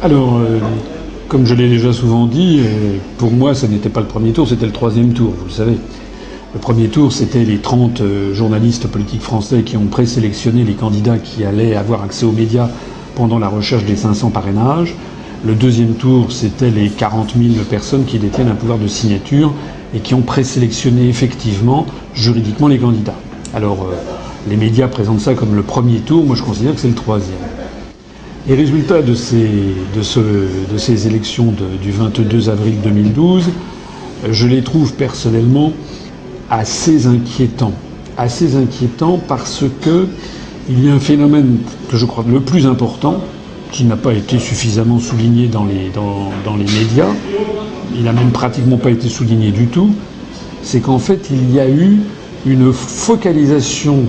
Alors, euh, comme je l'ai déjà souvent dit, euh, pour moi, ce n'était pas le premier tour, c'était le troisième tour, vous le savez. Le premier tour, c'était les 30 euh, journalistes politiques français qui ont présélectionné les candidats qui allaient avoir accès aux médias pendant la recherche des 500 parrainages. Le deuxième tour, c'était les 40 000 personnes qui détiennent un pouvoir de signature et qui ont présélectionné effectivement, juridiquement, les candidats. Alors, les médias présentent ça comme le premier tour, moi je considère que c'est le troisième. Les résultats de ces, élections du 22 avril 2012, je les trouve personnellement assez inquiétants. Assez inquiétants parce que il y a un phénomène que je crois le plus important, qui n'a pas été suffisamment souligné dans les, dans les médias, il n'a même pratiquement pas été souligné du tout, c'est qu'en fait il y a eu une focalisation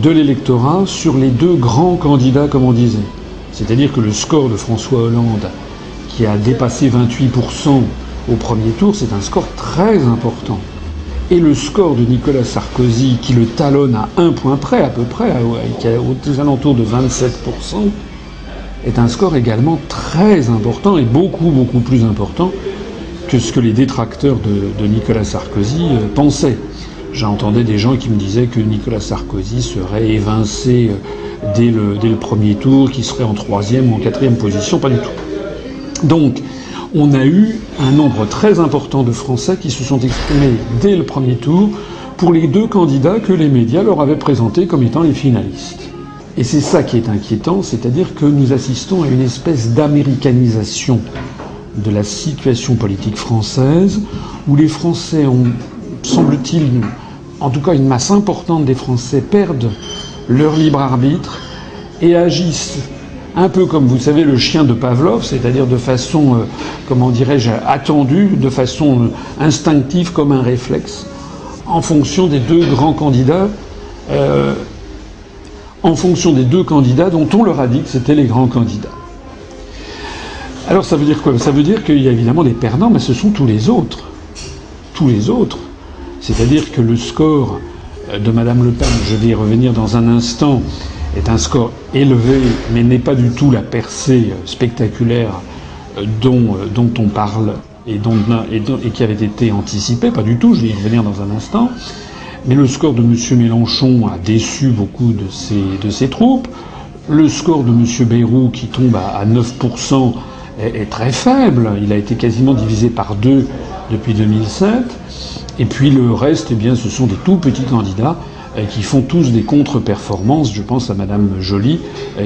de l'électorat sur les deux grands candidats, comme on disait. C'est-à-dire que le score de François Hollande, qui a dépassé 28% au premier tour, c'est un score très important. Et le score de Nicolas Sarkozy, qui le talonne à un point près, à peu près, qui est aux alentours de 27%, est un score également très important et beaucoup, beaucoup plus important que ce que les détracteurs de, Nicolas Sarkozy euh, pensaient. J'entendais des gens qui me disaient que Nicolas Sarkozy serait évincé euh, dès le, dès le premier tour, qu'il serait en troisième ou en quatrième position, pas du tout. Donc, on a eu un nombre très important de Français qui se sont exprimés dès le premier tour pour les deux candidats que les médias leur avaient présentés comme étant les finalistes. Et c'est ça qui est inquiétant, c'est-à-dire que nous assistons à une espèce d'américanisation de la situation politique française, où les Français ont, semble-t-il, en tout cas une masse importante des Français perdent leur libre arbitre et agissent un peu comme vous savez le chien de Pavlov, c'est-à-dire de façon, euh, comment dirais-je, attendue, de façon euh, instinctive comme un réflexe, en fonction des deux grands candidats, euh, en fonction des deux candidats dont on leur a dit que c'était les grands candidats. Alors ça veut dire quoi? Ça veut dire qu'il y a évidemment des perdants, mais ce sont tous les autres. Tous les autres. C'est-à-dire que le score de Madame Le Pen, je vais y revenir dans un instant, est un score élevé, mais n'est pas du tout la percée spectaculaire dont, dont on parle et, qui avait été anticipé, pas du tout, je vais y revenir dans un instant. Mais le score de M. Mélenchon a déçu beaucoup de ses, troupes. Le score de M. Bayrou, qui tombe à, à 9%, est, est, très faible. Il a été quasiment divisé par deux depuis 2007. Et puis le reste, eh bien, ce sont des tout petits candidats qui font tous des contre-performances. Je pense à Madame Joly,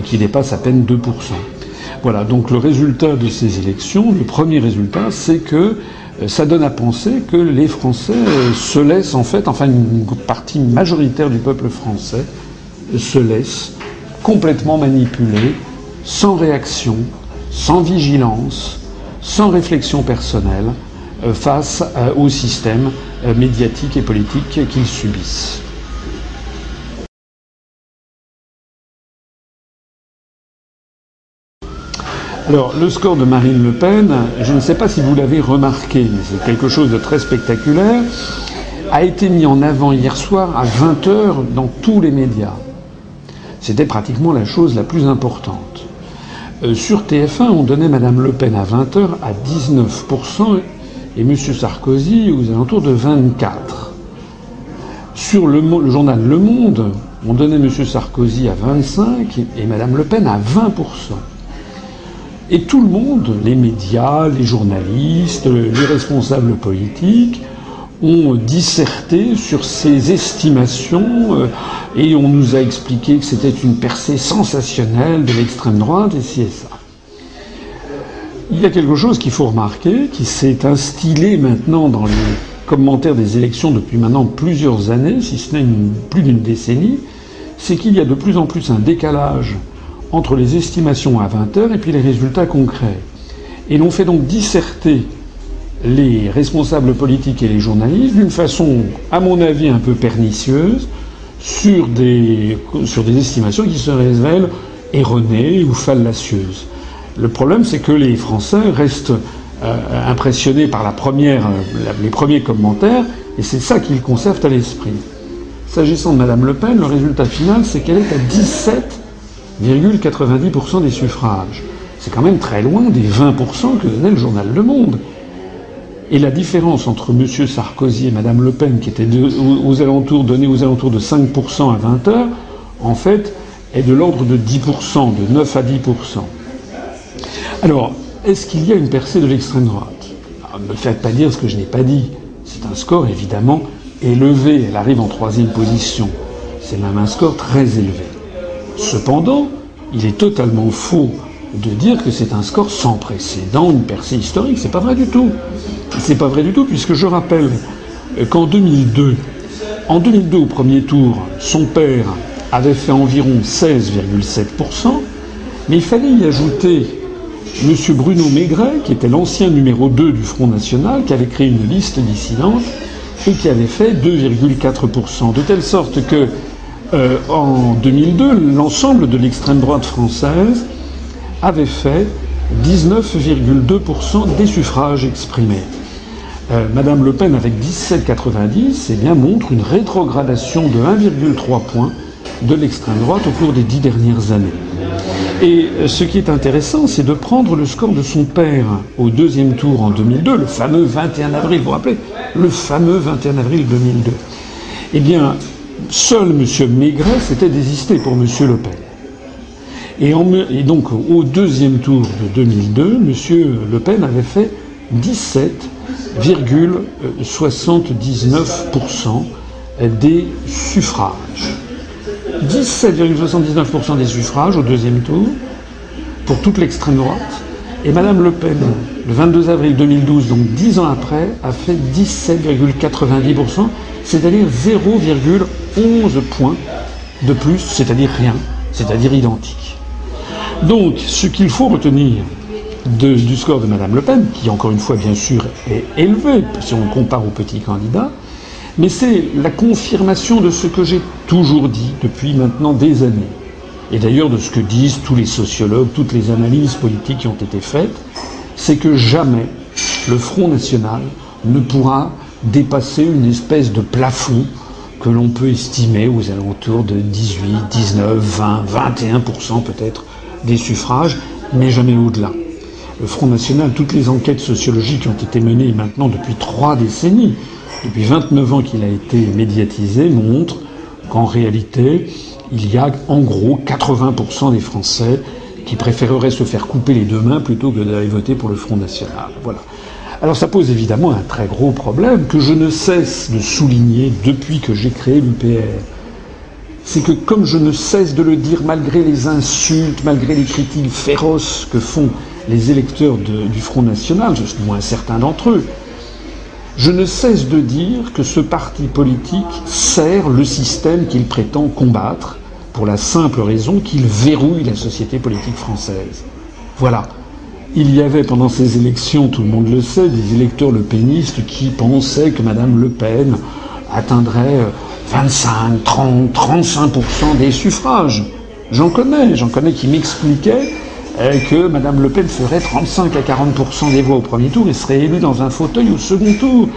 qui dépasse à peine 2%. Voilà, donc le résultat de ces élections, le premier résultat, c'est que ça donne à penser que les Français se laissent en fait, enfin une partie majoritaire du peuple français se laisse complètement manipuler, sans réaction, sans vigilance, sans réflexion personnelle, face au système médiatique et politique qu'ils subissent. Alors, le score de Marine Le Pen, je ne sais pas si vous l'avez remarqué, mais c'est quelque chose de très spectaculaire, a été mis en avant hier soir à 20h dans tous les médias. C'était pratiquement la chose la plus importante. Euh, sur TF1, on donnait Madame Le Pen à 20h à 19% et M. Sarkozy aux alentours de 24%. Sur le, journal Le Monde, on donnait M. Sarkozy à 25% et Madame Le Pen à 20%. Et tout le monde, les médias, les journalistes, les responsables politiques, ont disserté sur ces estimations et on nous a expliqué que c'était une percée sensationnelle de l'extrême droite et ça. Il y a quelque chose qu'il faut remarquer, qui s'est instillé maintenant dans les commentaires des élections depuis maintenant plusieurs années, si ce n'est plus d'une décennie, c'est qu'il y a de plus en plus un décalage entre les estimations à 20 heures et puis les résultats concrets. Et l'on fait donc disserter les responsables politiques et les journalistes d'une façon, à mon avis, un peu pernicieuse sur des, sur des estimations qui se révèlent erronées ou fallacieuses. Le problème, c'est que les Français restent euh, impressionnés par première, les premiers commentaires, et c'est ça qu'ils conservent à l'esprit. S'agissant de Mme Le Pen, le résultat final, c'est qu'elle est à 17 90% des suffrages. c'est quand même très loin des 20% que donnait le journal Le Monde. Et la différence entre M. Sarkozy et Mme Le Pen, qui était aux, alentours, aux alentours de 5% à 20 heures, en fait, est de l'ordre de 10%, de 9 à 10%. Alors, est-ce qu'il y a une percée de l'extrême droite? Ah, Ne me faites pas dire ce que je n'ai pas dit. C'est un score évidemment élevé. Elle arrive en troisième position. C'est même un score très élevé. Cependant, il est totalement faux de dire que c'est un score sans précédent, une percée historique. C'est pas vrai du tout. C'est pas vrai du tout, puisque je rappelle qu'en 2002, en 2002, au premier tour, son père avait fait environ 16,7%, mais il fallait y ajouter M. Bruno Maigret, qui était l'ancien numéro 2 du Front National, qui avait créé une liste dissidente et qui avait fait 2,4%. De telle sorte que, euh, en 2002, l'ensemble de l'extrême droite française avait fait 19,2% des suffrages exprimés. Euh, Madame Le Pen, avec 17,90, eh bien, montre une rétrogradation de 1,3 points de l'extrême droite au cours des dix dernières années. Et euh, ce qui est intéressant, c'est de prendre le score de son père au deuxième tour en 2002, le fameux 21 avril, vous rappelez? Le fameux 21 avril 2002. Eh bien, seul M. Maigret s'était désisté pour M. Le Pen. Et, et, donc, au deuxième tour de 2002, M. Le Pen avait fait 17,79% des suffrages. 17,79% des suffrages au deuxième tour pour toute l'extrême droite. Et Madame Le Pen, le 22 avril 2012, donc dix ans après, a fait 17,90%, c'est-à-dire 0,11 points de plus, c'est-à-dire rien, c'est-à-dire identique. Donc, ce qu'il faut retenir du score de Madame Le Pen, qui encore une fois, bien sûr, est élevé si on compare aux petits candidats, mais c'est la confirmation de ce que j'ai toujours dit depuis maintenant des années. Et d'ailleurs de ce que disent tous les sociologues, toutes les analyses politiques qui ont été faites, c'est que jamais le Front National ne pourra dépasser une espèce de plafond que l'on peut estimer aux alentours de 18, 19, 20, 21% peut-être des suffrages, mais jamais au-delà. Le Front National, toutes les enquêtes sociologiques qui ont été menées maintenant depuis trois décennies, depuis 29 ans qu'il a été médiatisé, montre qu'en réalité, il y a en gros 80% des Français qui préféreraient se faire couper les deux mains plutôt que d'aller voter pour le Front National. Voilà. Alors ça pose évidemment un très gros problème que je ne cesse de souligner depuis que j'ai créé l'UPR. C'est que comme je ne cesse de le dire malgré les insultes, malgré les critiques féroces que font les électeurs du Front National, du moins certains d'entre eux, je ne cesse de dire que ce parti politique sert le système qu'il prétend combattre, pour la simple raison qu'il verrouille la société politique française. Voilà. Il y avait pendant ces élections, tout le monde le sait, des électeurs le pénistes qui pensaient que Mme Le Pen atteindrait 25, 30, 35% des suffrages. J'en connais, j'en connais qui m'expliquaient que Mme Le Pen ferait 35 à 40% des voix au premier tour et serait élue dans un fauteuil au second tour.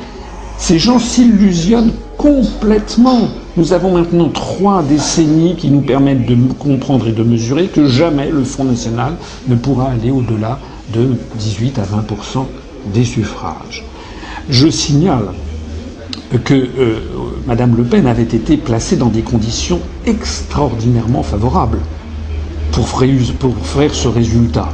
Ces gens s'illusionnent complètement. Nous avons maintenant trois décennies qui nous permettent de comprendre et de mesurer que jamais le Front National ne pourra aller au-delà de 18 à 20% des suffrages. Je signale que euh, Mme Le Pen avait été placée dans des conditions extraordinairement favorables pour faire, ce résultat.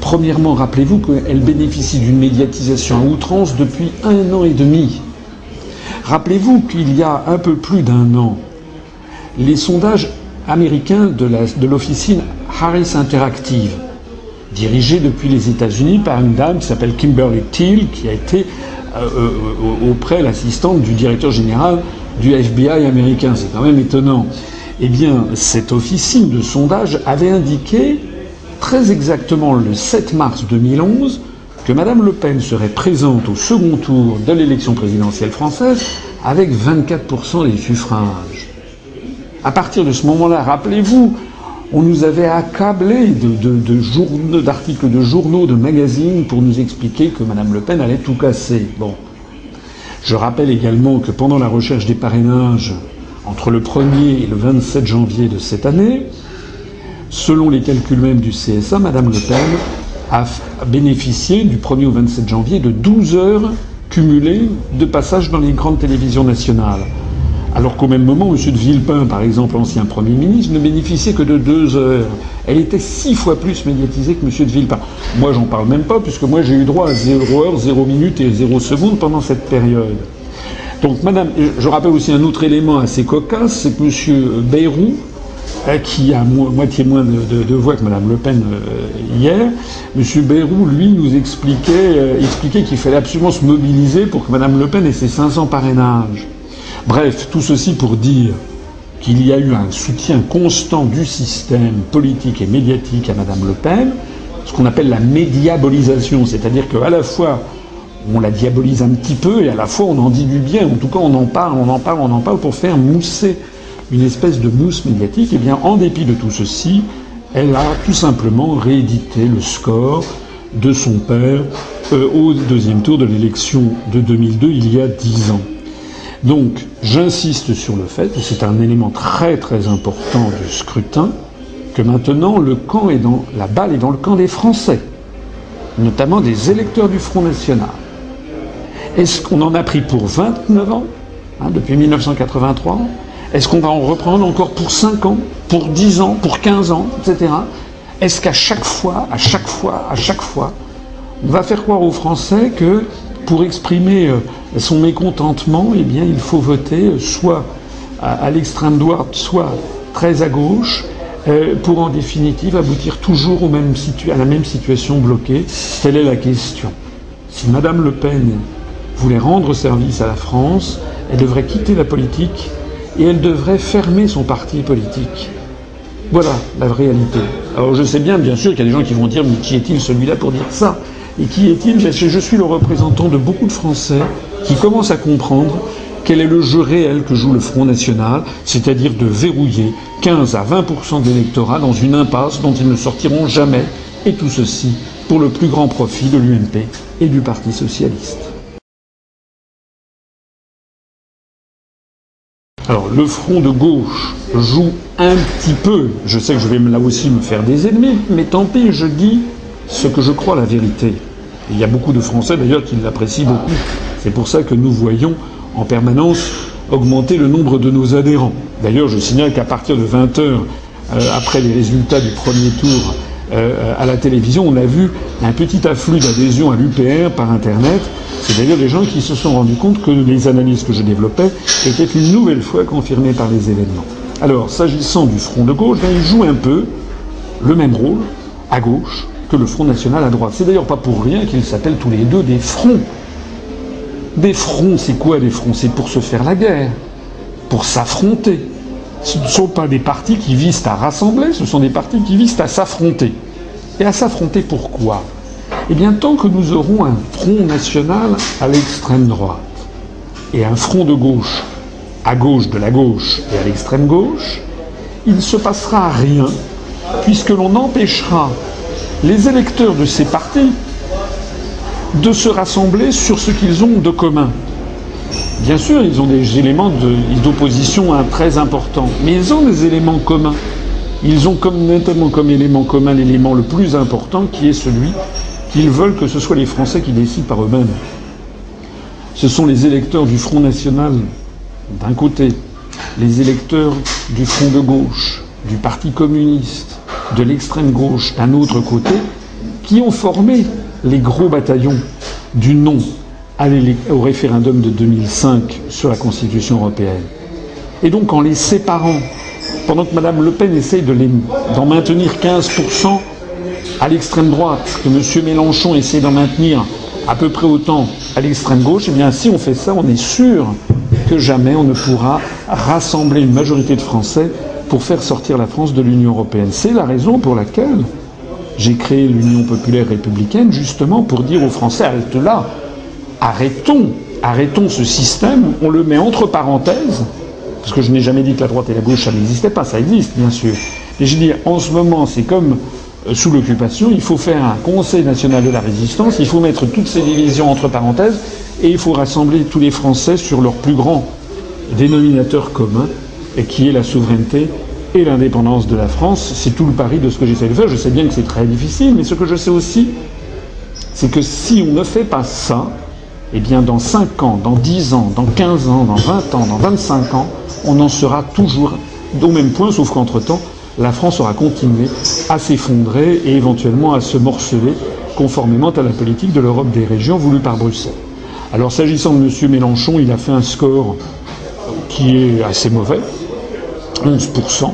Premièrement, rappelez-vous qu'elle bénéficie d'une médiatisation à outrance depuis un an et demi. Rappelez-vous qu'il y a un peu plus d'un an, les sondages américains de l'officine Harris Interactive, dirigés depuis les États-Unis par une dame qui s'appelle Kimberly Thiel, qui a été euh, euh, auprès l'assistante du directeur général du FBI américain. C'est quand même étonnant. Eh bien, cette officine de sondage avait indiqué très exactement le 7 mars 2011 que Mme Le Pen serait présente au second tour de l'élection présidentielle française avec 24% des suffrages. À partir de ce moment-là, rappelez-vous, on nous avait accablé d'articles de, de journaux, de magazines pour nous expliquer que Mme Le Pen allait tout casser. Bon. Je rappelle également que pendant la recherche des parrainages, entre le 1er et le 27 janvier de cette année, selon les calculs même du CSA, Madame Le Pen a bénéficié du 1er au 27 janvier de 12 heures cumulées de passage dans les grandes télévisions nationales. Alors qu'au même moment, M. de Villepin, par exemple, ancien Premier ministre, ne bénéficiait que de deux heures. Elle était six fois plus médiatisée que M. de Villepin. Moi, j'en parle même pas, puisque moi, j'ai eu droit à 0 heure, 0 minute et 0 seconde pendant cette période. Madame, je rappelle aussi un autre élément assez cocasse, c'est que M. Bayrou, euh, qui a moitié moins de, voix que Mme Le Pen euh, hier, M. Bayrou, lui, nous expliquait, euh, expliquait qu'il fallait absolument se mobiliser pour que Mme Le Pen ait ses 500 parrainages. Bref, tout ceci pour dire qu'il y a eu un soutien constant du système politique et médiatique à Mme Le Pen, ce qu'on appelle la médiabolisation, c'est-à-dire qu'à la fois on la diabolise un petit peu et à la fois on en dit du bien, en tout cas on en parle, on en parle, on en parle pour faire mousser une espèce de mousse médiatique. Et eh bien en dépit de tout ceci, elle a tout simplement réédité le score de son père euh, au deuxième tour de l'élection de 2002 il y a dix ans. Donc, j'insiste sur le fait, et c'est un élément très très important du scrutin, que maintenant le camp est dans la balle est dans le camp des Français, notamment des électeurs du Front National. Est-ce qu'on en a pris pour 29 ans, hein, depuis 1983 Est-ce qu'on va en reprendre encore pour 5 ans, pour 10 ans, pour 15 ans, etc. Est-ce qu'à chaque fois, à chaque fois, à chaque fois, on va faire croire aux Français que pour exprimer euh, son mécontentement, eh bien, il faut voter soit à, l'extrême droite, soit très à gauche, euh, pour en définitive aboutir toujours à la même situation bloquée? Telle est la question. Si Madame Le Pen voulait rendre service à la France, elle devrait quitter la politique et elle devrait fermer son parti politique. Voilà la réalité. Alors je sais bien, bien sûr, qu'il y a des gens qui vont dire mais qui est-il celui-là pour dire ça? Et qui est-il? Je suis le représentant de beaucoup de Français qui commencent à comprendre quel est le jeu réel que joue le Front National, c'est-à-dire de verrouiller 15 à 20% d'électorat dans une impasse dont ils ne sortiront jamais, et tout ceci pour le plus grand profit de l'UMP et du Parti socialiste. Alors le front de gauche joue un petit peu, je sais que je vais là aussi me faire des ennemis, mais tant pis, je dis ce que je crois la vérité. Il y a beaucoup de Français d'ailleurs qui l'apprécient beaucoup. C'est pour ça que nous voyons en permanence augmenter le nombre de nos adhérents. D'ailleurs, je signale qu'à partir de 20 heures, euh, après les résultats du premier tour euh, à la télévision, on a vu un petit afflux d'adhésion à l'UPR par Internet. C'est d'ailleurs des gens qui se sont rendus compte que les analyses que je développais étaient une nouvelle fois confirmées par les événements. Alors, s'agissant du Front de gauche, ben, il joue un peu le même rôle à gauche que le Front National à droite. C'est d'ailleurs pas pour rien qu'ils s'appellent tous les deux des fronts. Des fronts, c'est quoi des fronts? C'est pour se faire la guerre, pour s'affronter. Ce ne sont pas des partis qui visent à rassembler, ce sont des partis qui visent à s'affronter. Et à s'affronter pourquoi? Eh bien, tant que nous aurons un front national à l'extrême droite et un front de gauche à gauche de la gauche et à l'extrême gauche, il ne se passera rien puisque l'on empêchera les électeurs de ces partis de se rassembler sur ce qu'ils ont de commun. Bien sûr, ils ont des éléments d'opposition très importants, mais ils ont des éléments communs. Ils ont notamment comme élément commun l'élément le plus important qui est celui qu'ils veulent que ce soit les Français qui décident par eux-mêmes. Ce sont les électeurs du Front National d'un côté, les électeurs du Front de gauche, du Parti communiste, de l'extrême gauche d'un autre côté, qui ont formé les gros bataillons du non au référendum de 2005 sur la Constitution européenne. Et donc en les séparant, pendant que Mme Le Pen essaye d'en maintenir 15% à l'extrême droite, que M. Mélenchon essaie d'en maintenir à peu près autant à l'extrême gauche, eh bien si on fait ça, on est sûr que jamais on ne pourra rassembler une majorité de Français pour faire sortir la France de l'Union européenne. C'est la raison pour laquelle j'ai créé l'Union populaire républicaine, justement pour dire aux Français, arrête là, arrêtons, arrêtons ce système, on le met entre parenthèses, parce que je n'ai jamais dit que la droite et la gauche, ça n'existait pas, ça existe, bien sûr. Mais je dis, en ce moment, c'est comme euh, sous l'occupation, il faut faire un Conseil national de la résistance, il faut mettre toutes ces divisions entre parenthèses, et il faut rassembler tous les Français sur leur plus grand dénominateur commun, qui est la souveraineté et l'indépendance de la France. C'est tout le pari de ce que j'essaie de faire. Je sais bien que c'est très difficile, mais ce que je sais aussi, c'est que si on ne fait pas ça, eh bien dans 5 ans, dans 10 ans, dans 15 ans, dans 20 ans, dans 25 ans, on en sera toujours au même point, sauf qu'entre-temps, la France aura continué à s'effondrer et éventuellement à se morceler conformément à la politique de l'Europe des régions voulue par Bruxelles. Alors s'agissant de M. Mélenchon, il a fait un score qui est assez mauvais, 11%.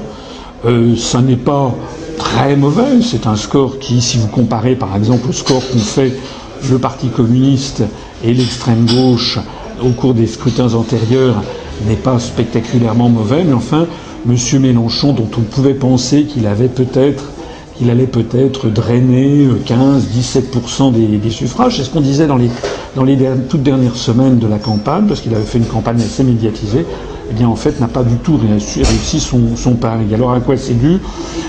Euh, ça n'est pas très mauvais, c'est un score qui, si vous comparez par exemple au score qu'ont fait le Parti communiste et l'extrême gauche au cours des scrutins antérieurs, n'est pas spectaculairement mauvais, mais enfin, M. Mélenchon, dont on pouvait penser qu'il avait peut-être allait peut-être drainer 15-17% des, des, suffrages. C'est ce qu'on disait dans les toutes dernières semaines de la campagne, parce qu'il avait fait une campagne assez médiatisée. Eh en fait, n'a pas du tout réussi son, pari. Alors, à quoi c'est dû?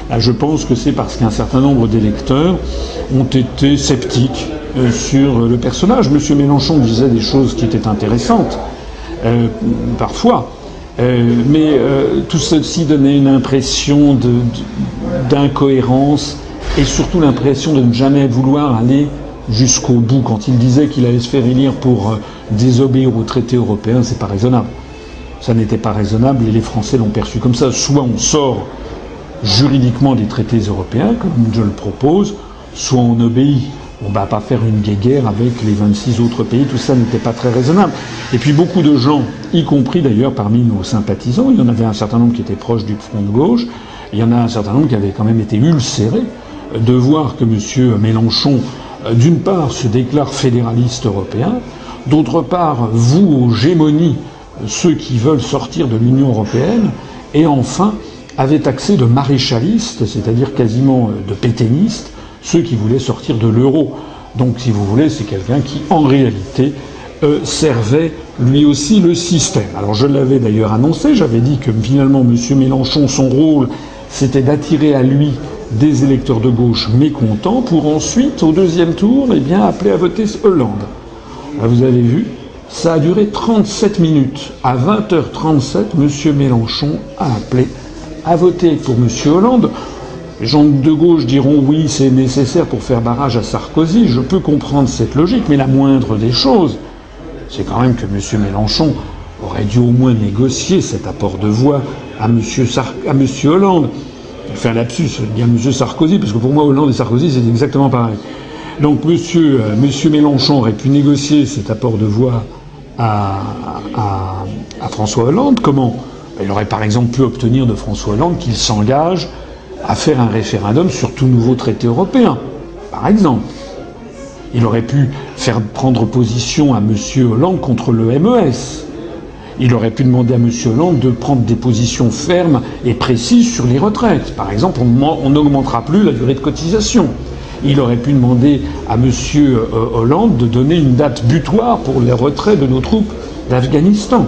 Bah, Je pense que c'est parce qu'un certain nombre d'électeurs ont été sceptiques euh, sur le personnage. Monsieur Mélenchon disait des choses qui étaient intéressantes, euh, parfois. Euh, mais tout ceci donnait une impression d'incohérence et surtout l'impression de ne jamais vouloir aller jusqu'au bout. Quand il disait qu'il allait se faire élire pour désobéir aux traités européens, c'est pas raisonnable. Ça n'était pas raisonnable et les Français l'ont perçu comme ça. Soit on sort juridiquement des traités européens, comme je le propose, soit on obéit. On ne va pas faire une guéguerre avec les 26 autres pays, tout ça n'était pas très raisonnable. Et puis beaucoup de gens, y compris d'ailleurs parmi nos sympathisants, il y en avait un certain nombre qui étaient proches du front de gauche, il y en a un certain nombre qui avaient quand même été ulcérés de voir que M. Mélenchon, euh, d'une part, se déclare fédéraliste européen, d'autre part, vous aux gémonies ceux qui veulent sortir de l'Union européenne, et enfin, avait taxé de maréchaliste, c'est-à-dire quasiment euh, de péténiste, ceux qui voulaient sortir de l'euro. Donc, si vous voulez, c'est quelqu'un qui, en réalité, euh, servait lui aussi le système. Alors, je l'avais d'ailleurs annoncé, j'avais dit que finalement, M. Mélenchon, son rôle, c'était d'attirer à lui des électeurs de gauche mécontents pour ensuite, au deuxième tour, eh bien, appeler à voter Hollande. Vous avez vu, ça a duré 37 minutes. À 20h37, M. Mélenchon a appelé à voter pour M. Hollande. Les gens de gauche diront oui, c'est nécessaire pour faire barrage à Sarkozy. Je peux comprendre cette logique, mais la moindre des choses, c'est quand même que M. Mélenchon aurait dû au moins négocier cet apport de voix à M. Sar à Monsieur Hollande. Fais un lapsus, je dis à M. Sarkozy, parce que pour moi, Hollande et Sarkozy, c'est exactement pareil. Donc M. Monsieur, euh, monsieur Mélenchon aurait pu négocier cet apport de voix à, François Hollande. Comment Il aurait par exemple pu obtenir de François Hollande qu'il s'engage à faire un référendum sur tout nouveau traité européen, par exemple? Il aurait pu faire prendre position à M. Hollande contre le MES. Il aurait pu demander à M. Hollande de prendre des positions fermes et précises sur les retraites. Par exemple, on n'augmentera plus la durée de cotisation. Il aurait pu demander à M. Euh, Hollande de donner une date butoir pour les retraits de nos troupes d'Afghanistan.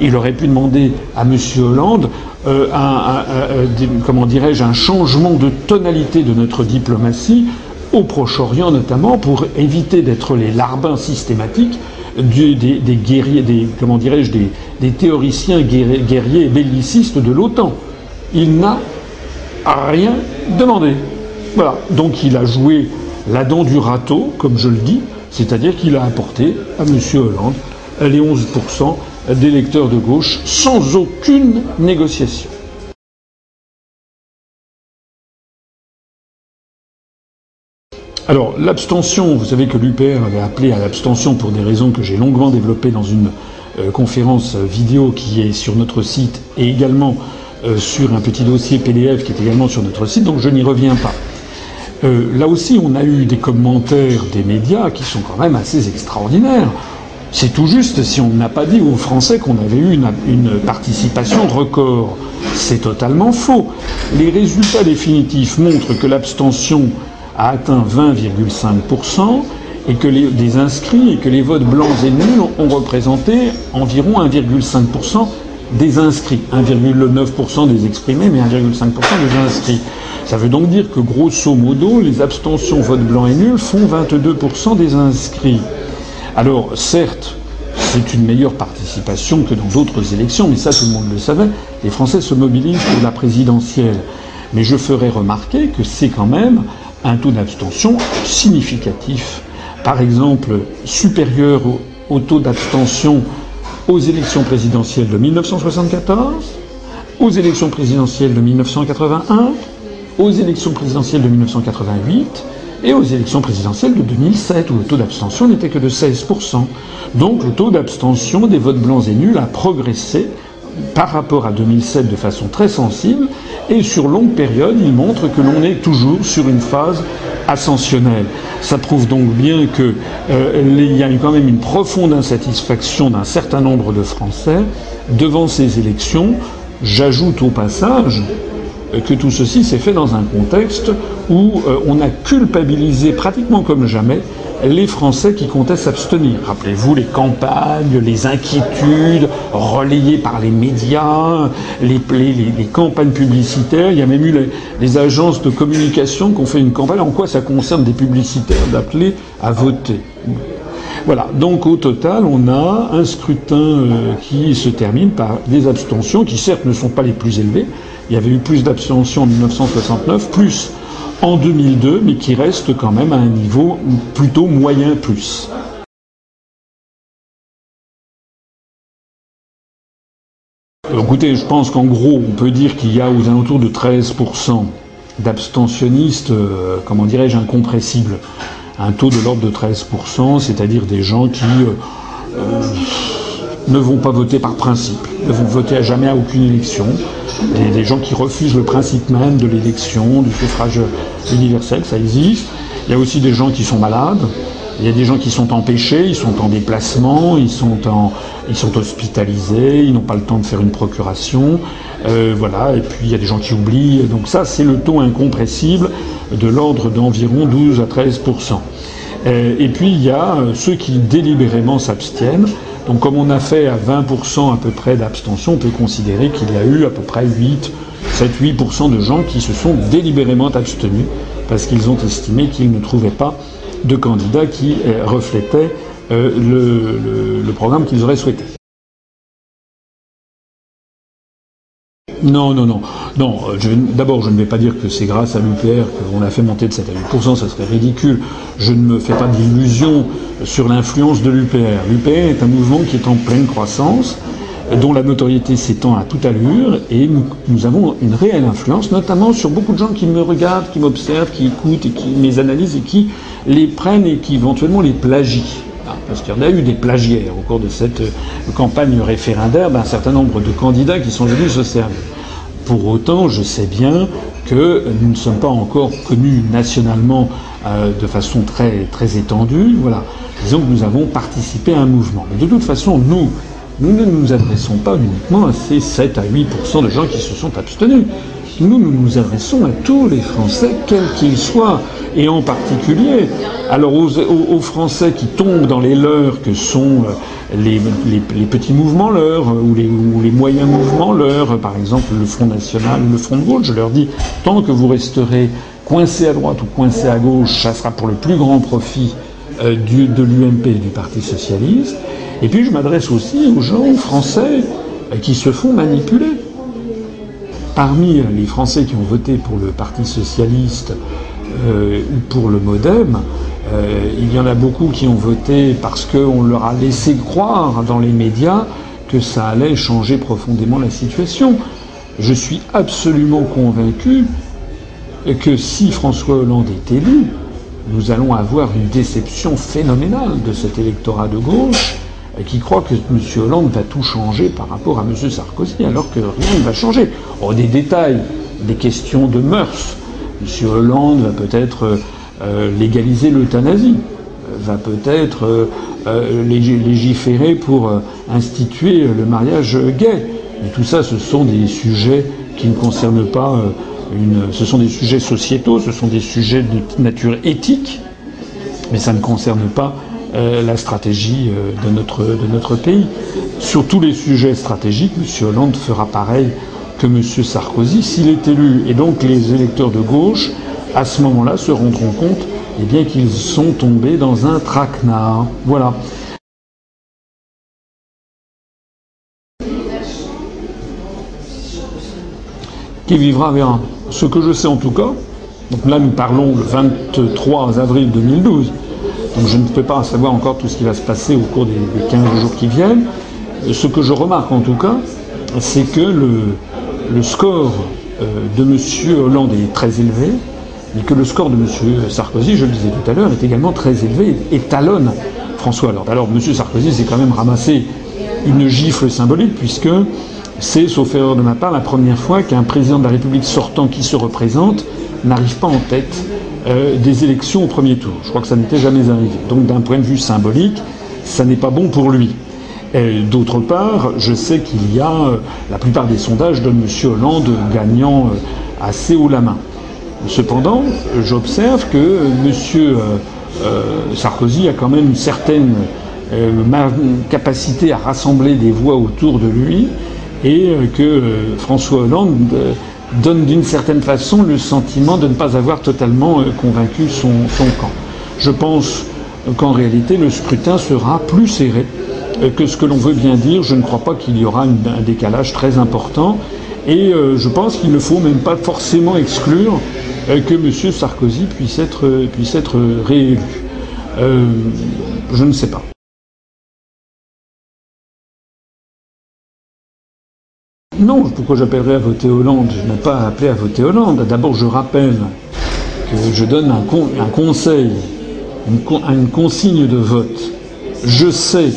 Il aurait pu demander à M. Hollande euh, un, un, comment dirais-je, un changement de tonalité de notre diplomatie au Proche-Orient notamment pour éviter d'être les larbins systématiques des, comment dirais-je, des, théoriciens guerriers, guerriers bellicistes de l'OTAN. Il n'a rien demandé. Voilà. Donc il a joué la dent du râteau, comme je le dis, c'est-à-dire qu'il a apporté à M. Hollande les 11% d'électeurs de gauche sans aucune négociation. Alors, l'abstention, vous savez que l'UPR avait appelé à l'abstention pour des raisons que j'ai longuement développées dans une euh, conférence vidéo qui est sur notre site et également euh, sur un petit dossier PDF qui est également sur notre site, donc je n'y reviens pas. Euh, là aussi, on a eu des commentaires des médias qui sont quand même assez extraordinaires. C'est tout juste si on n'a pas dit aux Français qu'on avait eu une, une participation record. C'est totalement faux. Les résultats définitifs montrent que l'abstention a atteint 20,5% et que les, inscrits et que les votes blancs et nuls ont représenté environ 1,5% des inscrits. 1,9% des exprimés, mais 1,5% des inscrits. Ça veut donc dire que grosso modo, les abstentions vote blanc et nul font 22% des inscrits. Alors certes, c'est une meilleure participation que dans d'autres élections, mais ça tout le monde le savait. Les Français se mobilisent pour la présidentielle. Mais je ferai remarquer que c'est quand même un taux d'abstention significatif. Par exemple, supérieur au, taux d'abstention aux élections présidentielles de 1974, aux élections présidentielles de 1981, aux élections présidentielles de 1988 et aux élections présidentielles de 2007, où le taux d'abstention n'était que de 16%. Donc le taux d'abstention des votes blancs et nuls a progressé par rapport à 2007 de façon très sensible, et sur longue période, il montre que l'on est toujours sur une phase ascensionnelle. Ça prouve donc bien qu'il euh, y a quand même une profonde insatisfaction d'un certain nombre de Français devant ces élections. J'ajoute au passage que tout ceci s'est fait dans un contexte où euh, on a culpabilisé pratiquement comme jamais les Français qui comptaient s'abstenir. Rappelez-vous les campagnes, les inquiétudes relayées par les médias, les, campagnes publicitaires. Il y a même eu les, agences de communication qui ont fait une campagne. En quoi ça concerne des publicitaires d'appeler à voter voilà, donc au total, on a un scrutin euh, qui se termine par des abstentions qui certes ne sont pas les plus élevées. Il y avait eu plus d'abstentions en 1969, plus en 2002, mais qui reste quand même à un niveau plutôt moyen plus. Écoutez, je pense qu'en gros, on peut dire qu'il y a aux alentours de 13% d'abstentionnistes, euh, comment dirais-je, incompressibles un taux de l'ordre de 13%, c'est-à-dire des gens qui euh, euh, ne vont pas voter par principe, ne vont voter à jamais à aucune élection, des, des gens qui refusent le principe même de l'élection, du suffrage universel, ça existe. Il y a aussi des gens qui sont malades, il y a des gens qui sont empêchés, ils sont en déplacement, ils sont, hospitalisés, ils n'ont pas le temps de faire une procuration. Euh, voilà, et puis il y a des gens qui oublient. Donc ça, c'est le taux incompressible de l'ordre d'environ 12 à 13% euh, Et puis il y a euh, ceux qui délibérément s'abstiennent. Donc comme on a fait à 20% à peu près d'abstention, on peut considérer qu'il y a eu à peu près 8, 7-8% de gens qui se sont délibérément abstenus parce qu'ils ont estimé qu'ils ne trouvaient pas de candidats qui euh, reflétaient euh, le, programme qu'ils auraient souhaité. Non, non, non. Non, euh, d'abord, je ne vais pas dire que c'est grâce à l'UPR qu'on a fait monter de 7 à 8%, ça serait ridicule. Je ne me fais pas d'illusions sur l'influence de l'UPR. L'UPR est un mouvement qui est en pleine croissance, dont la notoriété s'étend à toute allure, et nous, avons une réelle influence, notamment sur beaucoup de gens qui me regardent, qui m'observent, qui écoutent, et qui mes analyses et qui les prennent et qui éventuellement les plagient. Ah, parce qu'il y en a eu des plagiaires au cours de cette euh, campagne référendaire d'un certain nombre de candidats qui sont venus se servir. Pour autant, je sais bien que nous ne sommes pas encore connus nationalement euh, de façon très, très étendue. Voilà. Disons que nous avons participé à un mouvement. Mais de toute façon, nous, nous ne nous adressons pas uniquement à ces 7 à 8% de gens qui se sont abstenus. Nous, nous adressons à tous les Français, quels qu'ils soient, et en particulier, alors aux, Français qui tombent dans les leurs que sont euh, les, petits mouvements leurs ou les, ou les, moyens mouvements leurs, par exemple le Front National, le Front de gauche, je leur dis, tant que vous resterez coincés à droite ou coincés à gauche, ça sera pour le plus grand profit euh, de l'UMP et du Parti Socialiste. Et puis je m'adresse aussi aux gens français euh, qui se font manipuler. Parmi les Français qui ont voté pour le Parti socialiste euh, ou pour le Modem, euh, il y en a beaucoup qui ont voté parce qu'on leur a laissé croire dans les médias que ça allait changer profondément la situation. Je suis absolument convaincu que si François Hollande est élu, nous allons avoir une déception phénoménale de cet électorat de gauche qui croit que M. Hollande va tout changer par rapport à M. Sarkozy, alors que rien ne va changer. Oh, des détails, des questions de mœurs. M. Hollande va peut-être euh, légaliser l'euthanasie, va peut-être euh, légiférer pour euh, instituer le mariage gay. Tout ça, ce sont des sujets qui ne concernent pas une. Ce sont des sujets sociétaux, ce sont des sujets de nature éthique, mais ça ne concerne pas euh, euh, la stratégie euh, de notre, de notre pays. Sur tous les sujets stratégiques, M. Hollande fera pareil que M. Sarkozy s'il est élu. Et donc les électeurs de gauche, à ce moment-là, se rendront compte eh qu'ils sont tombés dans un traquenard. Voilà. Qui vivra verra. Ce que je sais en tout cas, donc là nous parlons le 23 avril 2012, donc je ne peux pas savoir encore tout ce qui va se passer au cours des 15 jours qui viennent. Ce que je remarque en tout cas, c'est que le, score euh, de M. Hollande est très élevé, et que le score de M. Sarkozy, je le disais tout à l'heure, est également très élevé et talonne François Hollande. Alors M. Sarkozy s'est quand même ramassé une gifle symbolique, puisque c'est, sauf erreur de ma part, la première fois qu'un président de la République sortant qui se représente n'arrive pas en tête euh, des élections au premier tour. Je crois que ça n'était jamais arrivé. Donc d'un point de vue symbolique, ça n'est pas bon pour lui. D'autre part, je sais qu'il y a euh, la plupart des sondages donnent M. Hollande gagnant euh, assez haut la main. Cependant, j'observe que M. Sarkozy a quand même une certaine capacité à rassembler des voix autour de lui et que François Hollande donne d'une certaine façon le sentiment de ne pas avoir totalement convaincu son camp. Je pense qu'en réalité, le scrutin sera plus serré euh, que ce que l'on veut bien dire. Je ne crois pas qu'il y aura un décalage très important. Et euh, je pense qu'il ne faut même pas forcément exclure euh, que M. Sarkozy puisse être, puisse être réélu. je ne sais pas. Non, pourquoi j'appellerais à voter Hollande? Je n'ai pas appelé à voter Hollande. D'abord, je rappelle que je donne un, un conseil, une, une consigne de vote. Je sais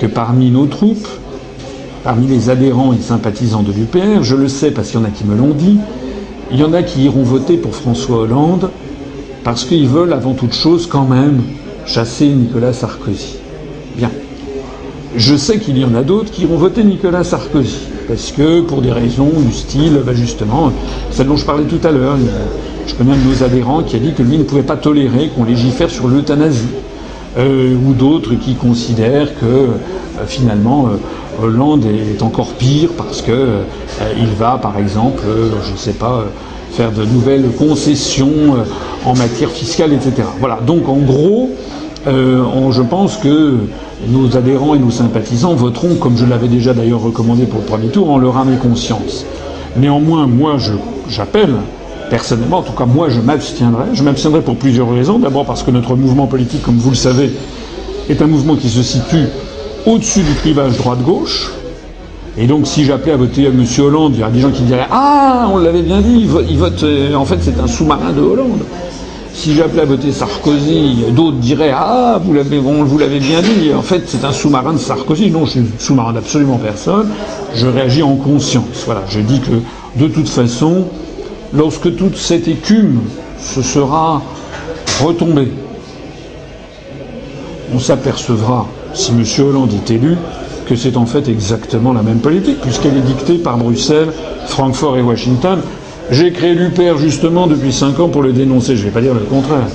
que parmi nos troupes, parmi les adhérents et sympathisants de l'UPR, je le sais parce qu'il y en a qui me l'ont dit, il y en a qui iront voter pour François Hollande parce qu'ils veulent avant toute chose quand même chasser Nicolas Sarkozy. Bien. Je sais qu'il y en a d'autres qui iront voter Nicolas Sarkozy parce que pour des raisons du style, bah justement, celle dont je parlais tout à l'heure, je connais un de nos adhérents qui a dit que lui ne pouvait pas tolérer qu'on légifère sur l'euthanasie. Euh, ou d'autres qui considèrent que euh, finalement euh, Hollande est encore pire parce que il va, par exemple, je ne sais pas, faire de nouvelles concessions en matière fiscale, etc. Voilà. Donc, en gros, je pense que nos adhérents et nos sympathisants voteront, comme je l'avais déjà d'ailleurs recommandé pour le premier tour, en leur âme et conscience. Néanmoins, moi, j'appelle personnellement, en tout cas moi, je m'abstiendrai. Je m'abstiendrai pour plusieurs raisons. D'abord parce que notre mouvement politique, comme vous le savez, est un mouvement qui se situe au-dessus du clivage droite-gauche. Et donc, si j'appelais à voter M. Hollande, il y aurait des gens qui diraient Ah, on l'avait bien dit, il vote. Euh, en fait, c'est un sous-marin de Hollande. Si j'appelais à voter Sarkozy, d'autres diraient Ah, vous l'avez, vous l'avez bien dit, en fait, c'est un sous-marin de Sarkozy. Non, je suis sous-marin d'absolument personne. Je réagis en conscience. Voilà, je dis que, de toute façon, lorsque toute cette écume se sera retombée, on s'apercevra, si M. Hollande est élu, que c'est en fait exactement la même politique, puisqu'elle est dictée par Bruxelles, Francfort et Washington. J'ai créé l'UPR justement depuis cinq ans pour le dénoncer, je ne vais pas dire le contraire.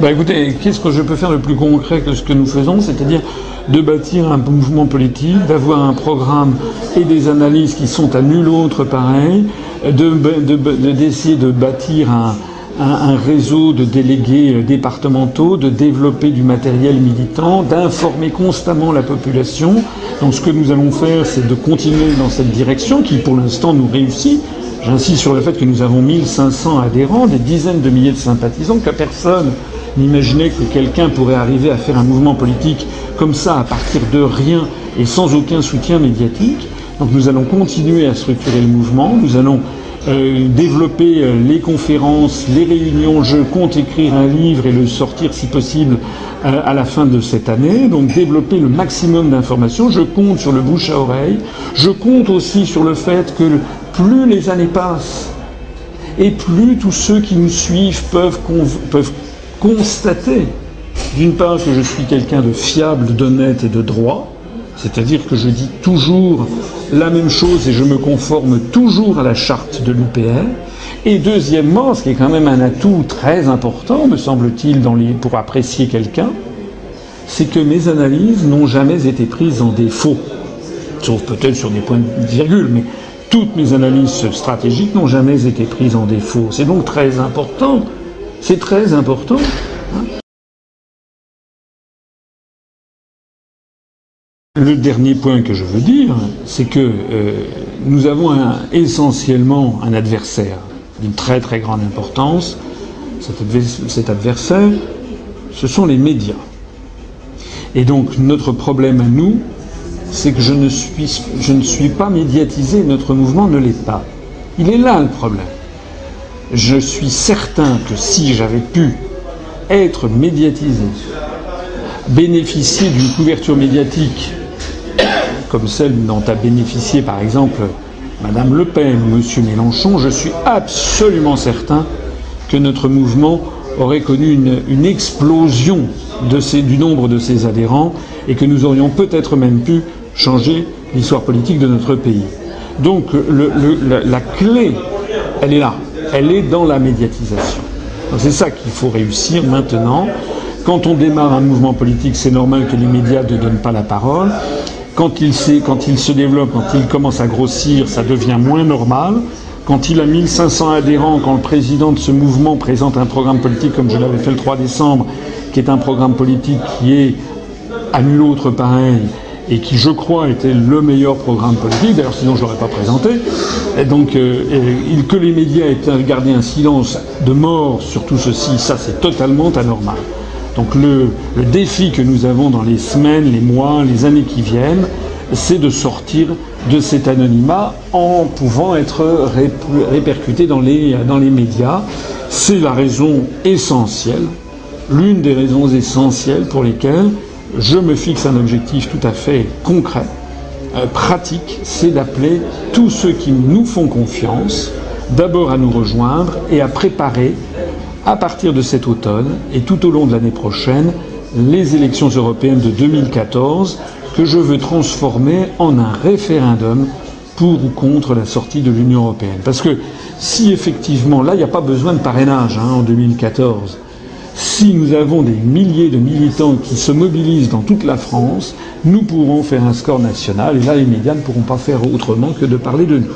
Bah écoutez, qu'est-ce que je peux faire de plus concret que ce que nous faisons, c'est-à-dire de bâtir un mouvement politique, d'avoir un programme et des analyses qui sont à nul autre pareil, d'essayer de, de, bâtir un, un, réseau de délégués départementaux, de développer du matériel militant, d'informer constamment la population. Donc ce que nous allons faire, c'est de continuer dans cette direction qui pour l'instant nous réussit. J'insiste sur le fait que nous avons 1500 adhérents, des dizaines de milliers de sympathisants, que personne n'imaginait que quelqu'un pourrait arriver à faire un mouvement politique comme ça à partir de rien et sans aucun soutien médiatique. Donc nous allons continuer à structurer le mouvement, nous allons euh, développer euh, les conférences, les réunions. Je compte écrire un livre et le sortir si possible euh, à la fin de cette année. Donc développer le maximum d'informations. Je compte sur le bouche à oreille. Je compte aussi sur le fait que plus les années passent et plus tous ceux qui nous suivent peuvent, peuvent constater, d'une part, que je suis quelqu'un de fiable, d'honnête et de droit, c'est-à-dire que je dis toujours la même chose et je me conforme toujours à la charte de l'UPR. Et deuxièmement, ce qui est quand même un atout très important, me semble-t-il, pour apprécier quelqu'un, c'est que mes analyses n'ont jamais été prises en défaut. Sauf peut-être sur des points de virgule, mais toutes mes analyses stratégiques n'ont jamais été prises en défaut. C'est donc très important c'est très important. Le dernier point que je veux dire, c'est que euh, nous avons essentiellement un adversaire d'une très très grande importance. cet adversaire, ce sont les médias. Et donc notre problème à nous, c'est que je ne, suis, je ne suis pas médiatisé, notre mouvement ne l'est pas. Il est là le problème. Je suis certain que si j'avais pu être médiatisé, bénéficier d'une couverture médiatique comme celle dont a bénéficié par exemple Madame Le Pen ou Monsieur Mélenchon, je suis absolument certain que notre mouvement aurait connu une, explosion du nombre de ses adhérents et que nous aurions peut-être même pu changer l'histoire politique de notre pays. Donc la, clé, elle est là. Elle est dans la médiatisation. C'est ça qu'il faut réussir maintenant. Quand on démarre un mouvement politique, c'est normal que les médias ne donnent pas la parole. Quand il, se développe, quand il commence à grossir, ça devient moins normal. Quand il a 1500 adhérents, quand le président de ce mouvement présente un programme politique comme je l'avais fait le 3 décembre, qui est un programme politique qui est à nul autre pareil, et qui, je crois, était le meilleur programme politique. D'ailleurs, sinon, je l'aurais pas présenté. Et donc, euh, que les médias aient gardé un silence de mort sur tout ceci, ça, c'est totalement anormal. Donc, le, défi que nous avons dans les semaines, les mois, les années qui viennent, c'est de sortir de cet anonymat en pouvant être répercuté dans les, dans les médias. C'est la raison essentielle, l'une des raisons essentielles pour lesquelles je me fixe un objectif tout à fait concret, euh, pratique, c'est d'appeler tous ceux qui nous font confiance d'abord à nous rejoindre et à préparer à partir de cet automne et tout au long de l'année prochaine les élections européennes de 2014 que je veux transformer en un référendum pour ou contre la sortie de l'Union européenne. Parce que si effectivement, là, il n'y a pas besoin de parrainage hein, en 2014, si nous avons des milliers de militants qui se mobilisent dans toute la France, nous pourrons faire un score national et là, les médias ne pourront pas faire autrement que de parler de nous.